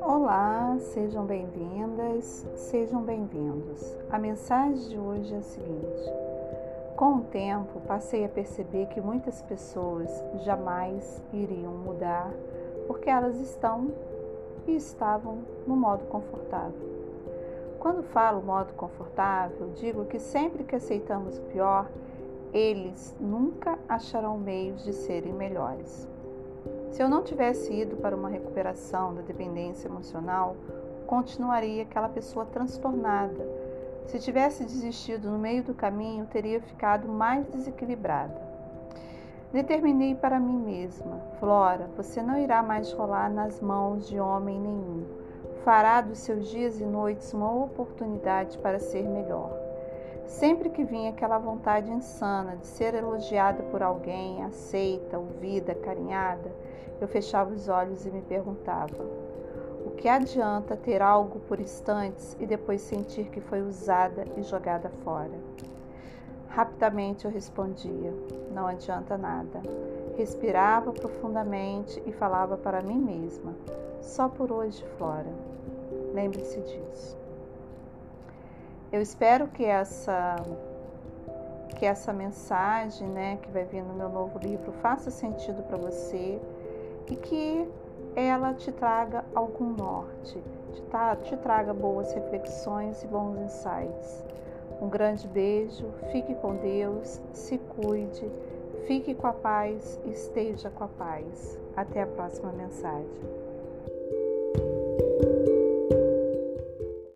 Olá, sejam bem-vindas, sejam bem-vindos. A mensagem de hoje é a seguinte: com o tempo, passei a perceber que muitas pessoas jamais iriam mudar porque elas estão e estavam no modo confortável. Quando falo modo confortável, digo que sempre que aceitamos o pior, eles nunca acharão meios de serem melhores. Se eu não tivesse ido para uma recuperação da dependência emocional, continuaria aquela pessoa transtornada. Se tivesse desistido no meio do caminho, teria ficado mais desequilibrada. Determinei para mim mesma: Flora, você não irá mais rolar nas mãos de homem nenhum. Fará dos seus dias e noites uma oportunidade para ser melhor. Sempre que vinha aquela vontade insana de ser elogiada por alguém, aceita, ouvida, carinhada, eu fechava os olhos e me perguntava: o que adianta ter algo por instantes e depois sentir que foi usada e jogada fora? Rapidamente eu respondia: não adianta nada. Respirava profundamente e falava para mim mesma: só por hoje, Flora. Lembre-se disso. Eu espero que essa que essa mensagem, né, que vai vir no meu novo livro, faça sentido para você e que ela te traga algum norte, te, te traga boas reflexões e bons insights. Um grande beijo, fique com Deus, se cuide, fique com a paz, esteja com a paz. Até a próxima mensagem.